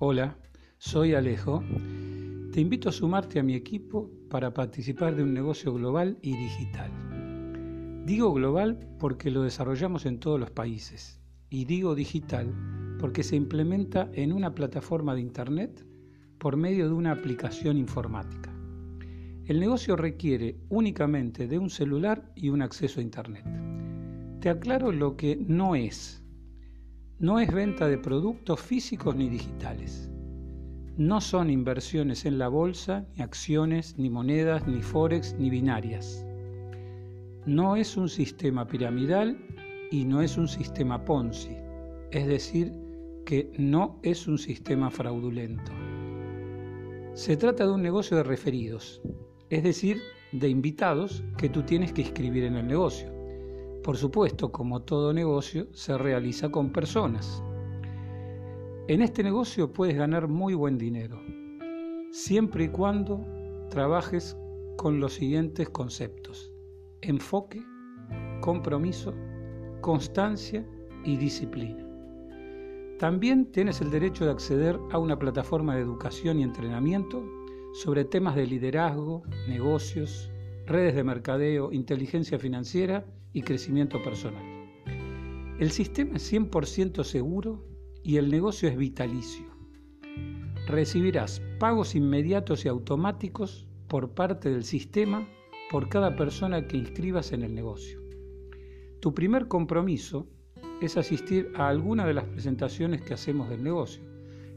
Hola, soy Alejo. Te invito a sumarte a mi equipo para participar de un negocio global y digital. Digo global porque lo desarrollamos en todos los países y digo digital porque se implementa en una plataforma de Internet por medio de una aplicación informática. El negocio requiere únicamente de un celular y un acceso a Internet. Te aclaro lo que no es no es venta de productos físicos ni digitales. No son inversiones en la bolsa, ni acciones, ni monedas, ni forex, ni binarias. No es un sistema piramidal y no es un sistema Ponzi, es decir, que no es un sistema fraudulento. Se trata de un negocio de referidos, es decir, de invitados que tú tienes que inscribir en el negocio. Por supuesto, como todo negocio, se realiza con personas. En este negocio puedes ganar muy buen dinero, siempre y cuando trabajes con los siguientes conceptos. Enfoque, compromiso, constancia y disciplina. También tienes el derecho de acceder a una plataforma de educación y entrenamiento sobre temas de liderazgo, negocios, redes de mercadeo, inteligencia financiera y crecimiento personal. El sistema es 100% seguro y el negocio es vitalicio. Recibirás pagos inmediatos y automáticos por parte del sistema por cada persona que inscribas en el negocio. Tu primer compromiso es asistir a alguna de las presentaciones que hacemos del negocio,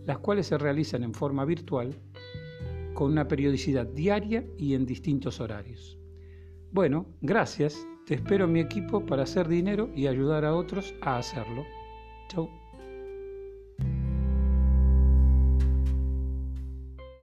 las cuales se realizan en forma virtual con una periodicidad diaria y en distintos horarios. Bueno, gracias. Te espero en mi equipo para hacer dinero y ayudar a otros a hacerlo. Chau.